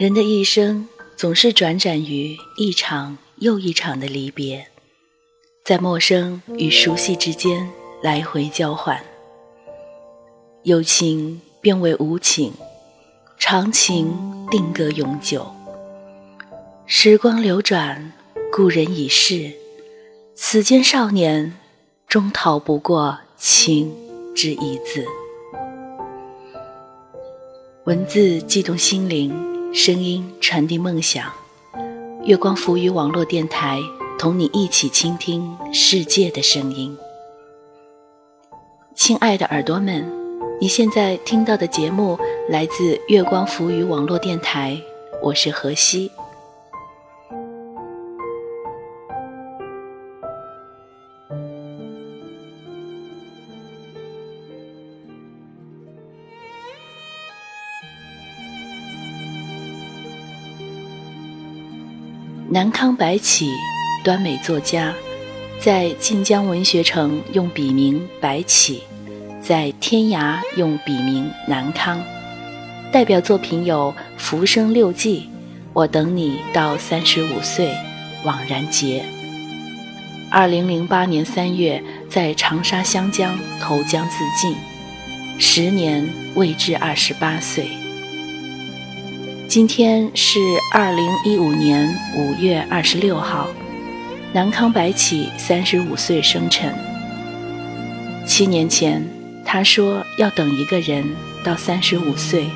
人的一生总是转展于一场又一场的离别，在陌生与熟悉之间来回交换。有情变为无情，长情定格永久。时光流转，故人已逝，此间少年终逃不过情之一字。文字悸动心灵。声音传递梦想，月光浮于网络电台，同你一起倾听世界的声音。亲爱的耳朵们，你现在听到的节目来自月光浮于网络电台，我是何西。南康白起，端美作家，在晋江文学城用笔名白起，在天涯用笔名南康。代表作品有《浮生六记》《我等你到三十五岁》《枉然节》。二零零八年三月，在长沙湘江投江自尽，时年未至二十八岁。今天是二零一五年五月二十六号，南康白起三十五岁生辰。七年前，他说要等一个人到三十五岁，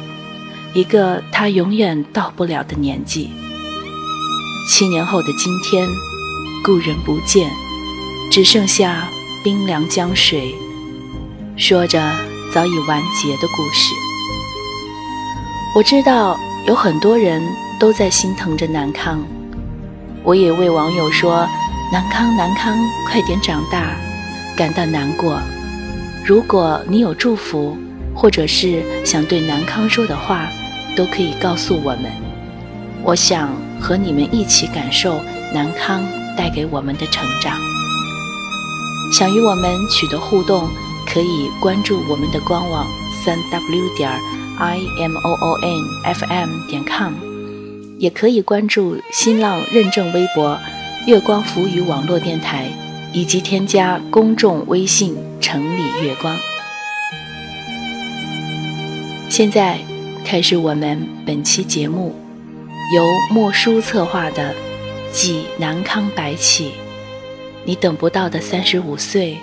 一个他永远到不了的年纪。七年后的今天，故人不见，只剩下冰凉江水，说着早已完结的故事。我知道。有很多人都在心疼着南康，我也为网友说：“南康，南康，快点长大！”感到难过。如果你有祝福，或者是想对南康说的话，都可以告诉我们。我想和你们一起感受南康带给我们的成长。想与我们取得互动，可以关注我们的官网：三 w 点。I m o o n f m 点 com，也可以关注新浪认证微博“月光浮语网络电台”，以及添加公众微信“城里月光”。现在开始我们本期节目，由莫叔策划的《济南康白起》，你等不到的三十五岁，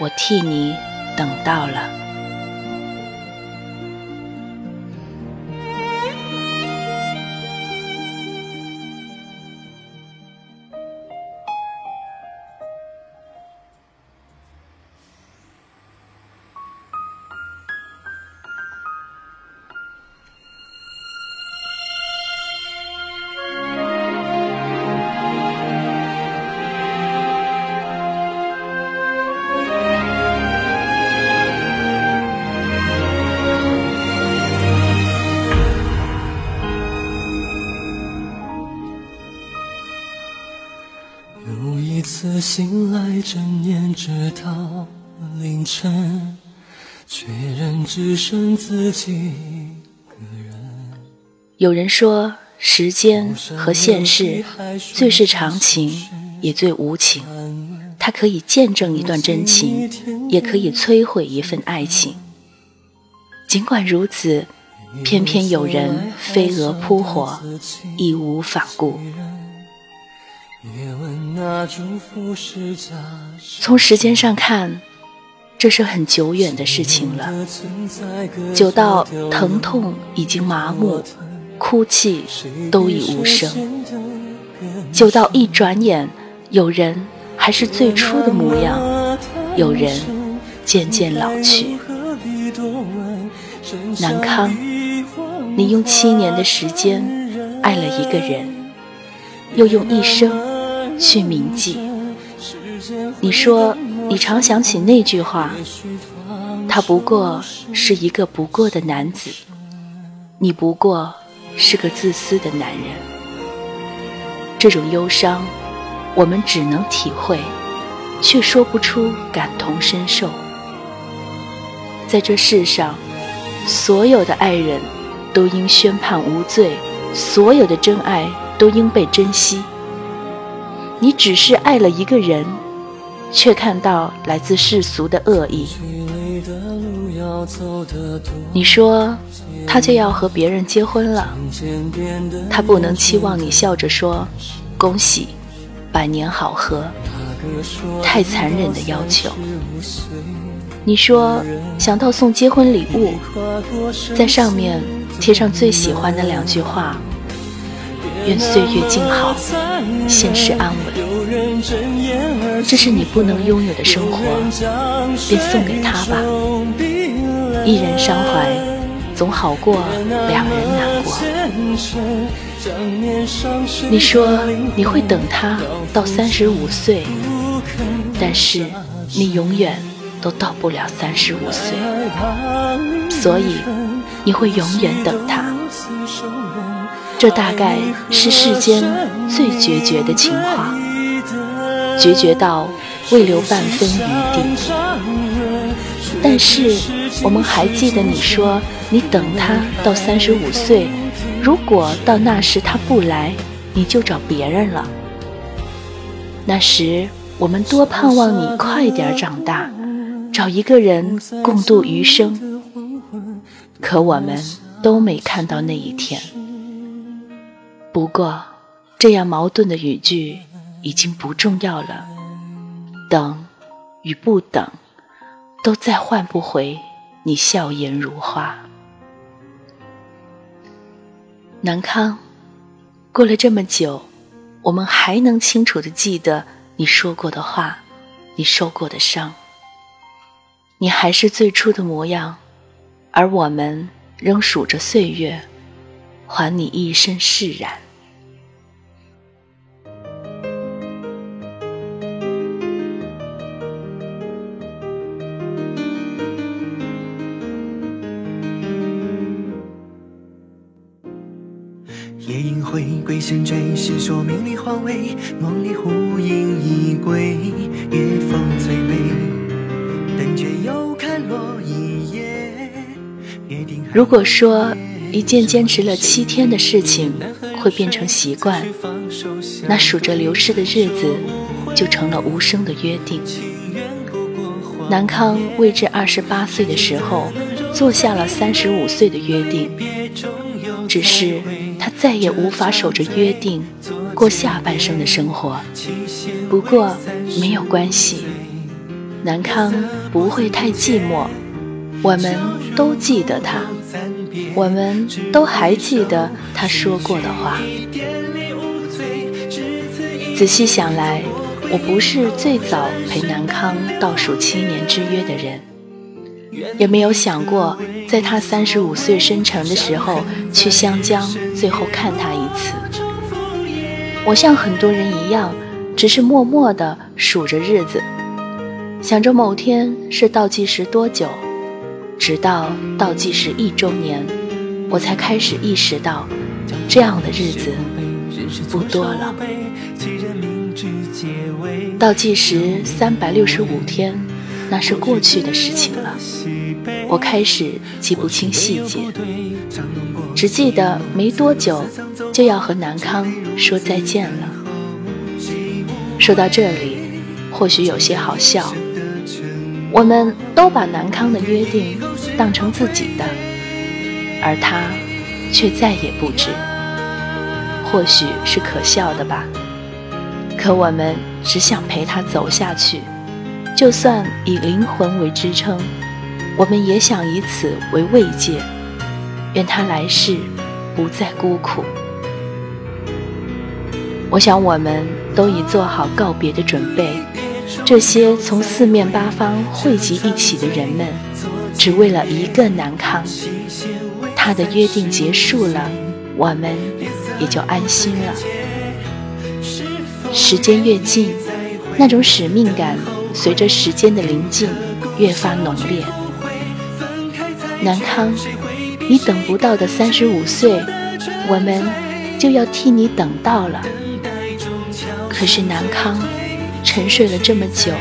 我替你等到了。醒来，凌晨，却仍只剩自己一个人。有人说，时间和现实最是长情，也最无情。它可以见证一段真情，也可以摧毁一份爱情。尽管如此，偏偏有人飞蛾扑火，义无反顾。从时间上看，这是很久远的事情了，久到疼痛已经麻木，哭泣都已无声；久到一转眼，有人还是最初的模样，有人渐渐老去。南康，你用七年的时间爱了一个人，又用一生。去铭记。你说你常想起那句话，他不过是一个不过的男子，你不过是个自私的男人。这种忧伤，我们只能体会，却说不出感同身受。在这世上，所有的爱人，都应宣判无罪，所有的真爱都应被珍惜。你只是爱了一个人，却看到来自世俗的恶意。你说他就要和别人结婚了，他不能期望你笑着说恭喜，百年好合，太残忍的要求。你说想到送结婚礼物，在上面贴上最喜欢的两句话：愿岁月静好，现世安稳。这是你不能拥有的生活，便送给他吧。一人伤怀，总好过两人难过。你说你会等他到三十五岁，但是你永远都到不了三十五岁，所以你会永远等他。这大概是世间最决绝的情话，决绝到未留半分余地。但是。我们还记得你说你等他到三十五岁，如果到那时他不来，你就找别人了。那时我们多盼望你快点长大，找一个人共度余生。可我们都没看到那一天。不过，这样矛盾的语句已经不重要了。等与不等，都再换不回。你笑颜如花，南康，过了这么久，我们还能清楚的记得你说过的话，你受过的伤。你还是最初的模样，而我们仍数着岁月，还你一身释然。回归神追，是说明里荒位，梦里呼应已归，夜风最美，等却又看落一夜。如果说一件坚持了七天的事情会变成习惯，那数着流逝的日子就成了无声的约定。南康未至二十八岁的时候，做下了三十五岁的约定，只是。他再也无法守着约定过下半生的生活。不过没有关系，南康不会太寂寞。我们都记得他，我们都还记得他说过的话。仔细想来，我不是最早陪南康倒数七年之约的人，也没有想过。在他三十五岁生辰的时候，去湘江，最后看他一次。我像很多人一样，只是默默地数着日子，想着某天是倒计时多久，直到倒计时一周年，我才开始意识到，这样的日子不多了。倒计时三百六十五天，那是过去的事情了。我开始记不清细节，只记得没多久就要和南康说再见了。说到这里，或许有些好笑，我们都把南康的约定当成自己的，而他却再也不知。或许是可笑的吧，可我们只想陪他走下去，就算以灵魂为支撑。我们也想以此为慰藉，愿他来世不再孤苦。我想我们都已做好告别的准备。这些从四面八方汇集一起的人们，只为了一个南康。他的约定结束了，我们也就安心了。时间越近，那种使命感随着时间的临近越发浓烈。南康，你等不到的三十五岁，我们就要替你等到了。可是南康，沉睡了这么久，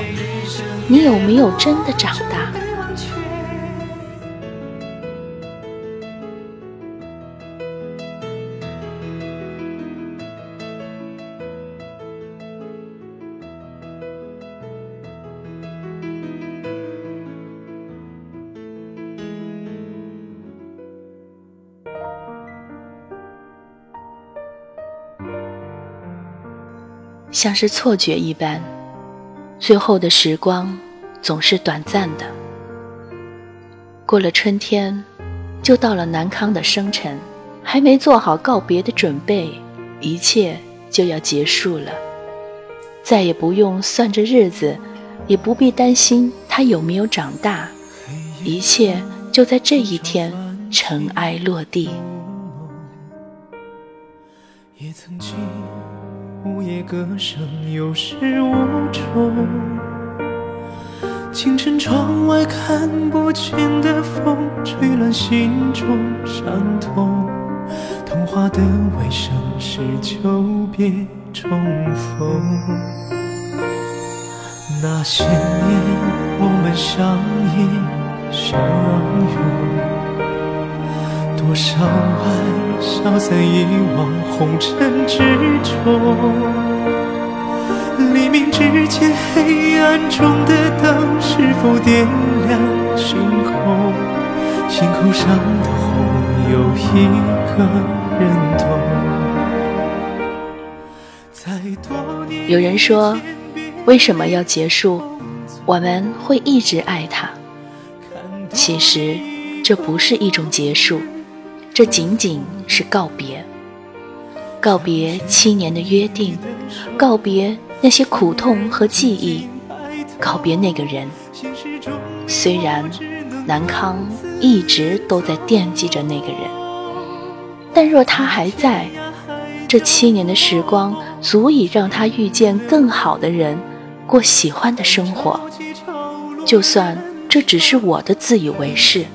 你有没有真的长大？像是错觉一般，最后的时光总是短暂的。过了春天，就到了南康的生辰，还没做好告别的准备，一切就要结束了。再也不用算着日子，也不必担心他有没有长大，一切就在这一天尘埃落地。也曾经午夜歌声有始无终，清晨窗外看不见的风，吹乱心中伤痛。童话的尾声是久别重逢。那些年我们相依相拥，多少爱消散遗忘红尘之中。黎明之前，黑暗中的灯是否点亮星空？心口上的红，有一个人懂。有人说，为什么要结束？我们会一直爱他。其实，这不是一种结束，这仅仅是告别。告别七年的约定，告别。那些苦痛和记忆，告别那个人。虽然南康一直都在惦记着那个人，但若他还在，这七年的时光足以让他遇见更好的人，过喜欢的生活。就算这只是我的自以为是，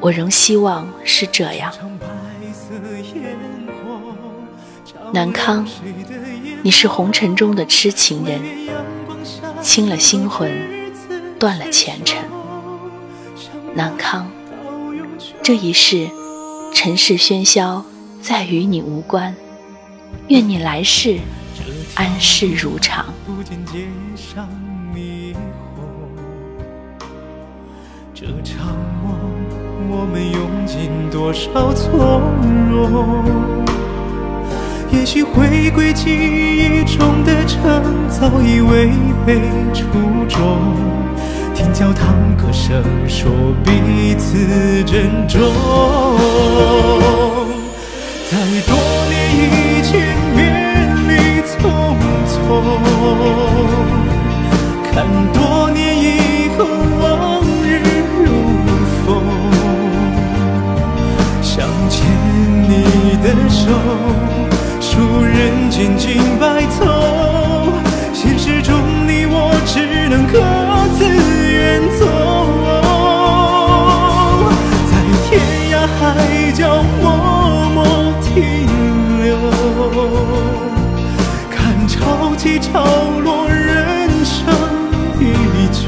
我仍希望是这样。南康。你是红尘中的痴情人，清了心魂，断了前尘。南康，这一世，尘世喧嚣再与你无关。愿你来世安适如常。这场梦，我们用尽多少从容？也许回归记忆中的城，早已违背初衷。听教堂歌声，说彼此珍重。在多年以前，别离匆匆，看多手。数人间尽白头，现实中你我只能各自远走，在天涯海角默默停留，看潮起潮落，人生依旧。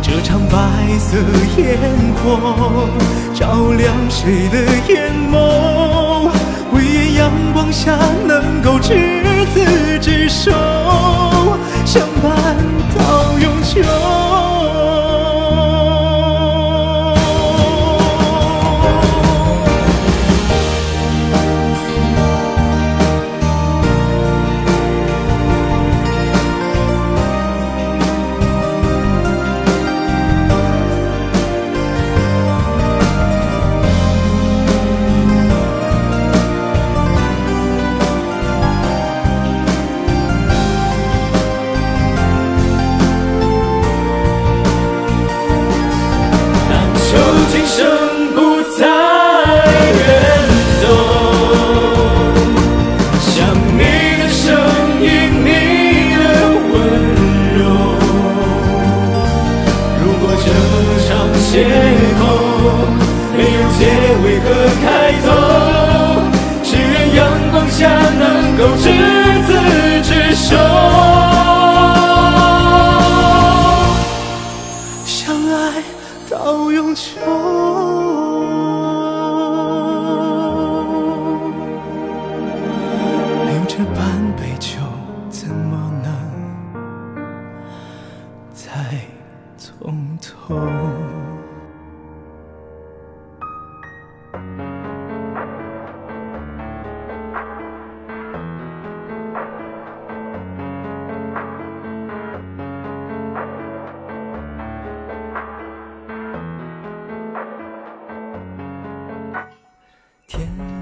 这场白色烟火，照亮谁的眼眸？唯愿阳光下能够执子之手，相伴到永久。再从头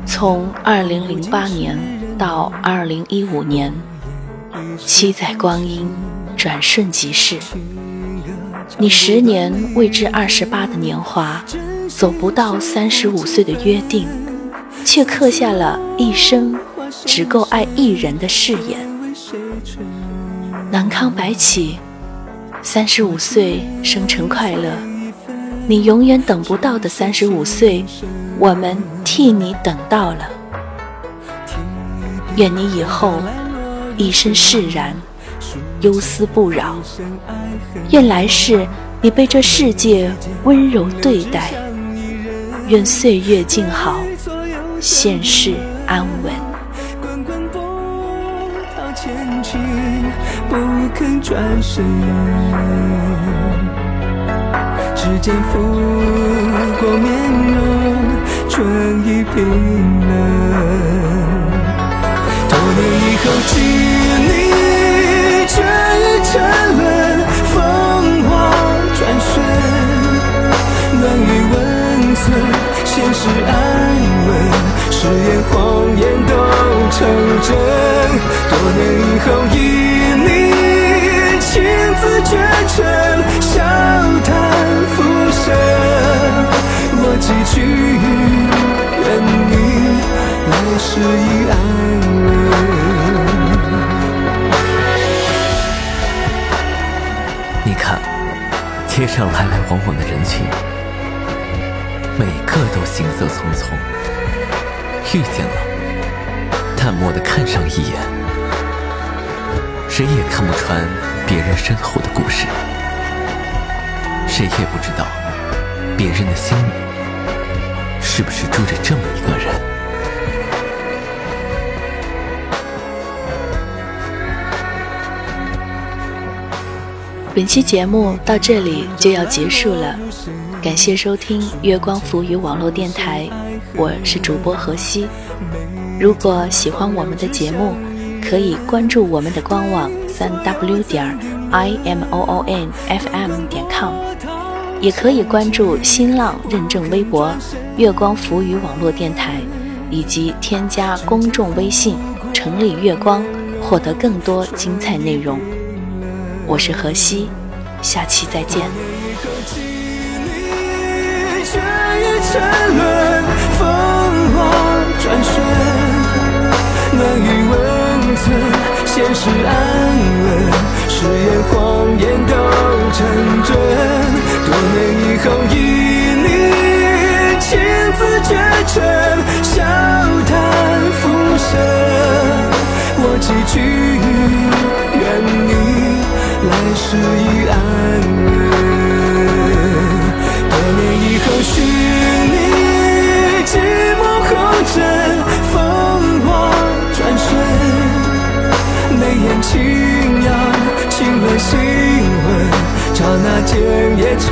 从二零零八年到二零一五年七载光阴转瞬即逝。你十年未至二十八的年华，走不到三十五岁的约定，却刻下了一生只够爱一人的誓言。南康白起，三十五岁生辰快乐！你永远等不到的三十五岁，我们替你等到了。愿你以后一生释然，忧思不扰。愿来世你被这世界温柔对待。愿岁月静好，现世安稳。不肯转身，指尖拂过面容，春意冰冷。多年以后，距离却已沉沦，风华转瞬，暖与温存，现实安稳，誓言谎言都成真。多年以后，一。绝尘，笑谈浮生。我寄去，愿你来世上来来往往的人群，每个都行色匆匆。遇见了，淡漠的看上一眼，谁也看不穿。别人身后的故事，谁也不知道别人的心里是不是住着这么一个人。本期节目到这里就要结束了，感谢收听月光浮语网络电台，我是主播何西。如果喜欢我们的节目，可以关注我们的官网。三 w 点 i m o o n f m 点 com，也可以关注新浪认证微博“月光浮语网络电台”，以及添加公众微信“城里月光”，获得更多精彩内容。我是何西，下期再见。现实安稳，誓言谎言都成真。多年以后，以你亲自绝尘，笑谈浮生。我寄去，愿你来世已安稳。多年以后，许你寂寞后枕，风华转瞬。眉眼轻扬，轻吻心吻，刹那间也成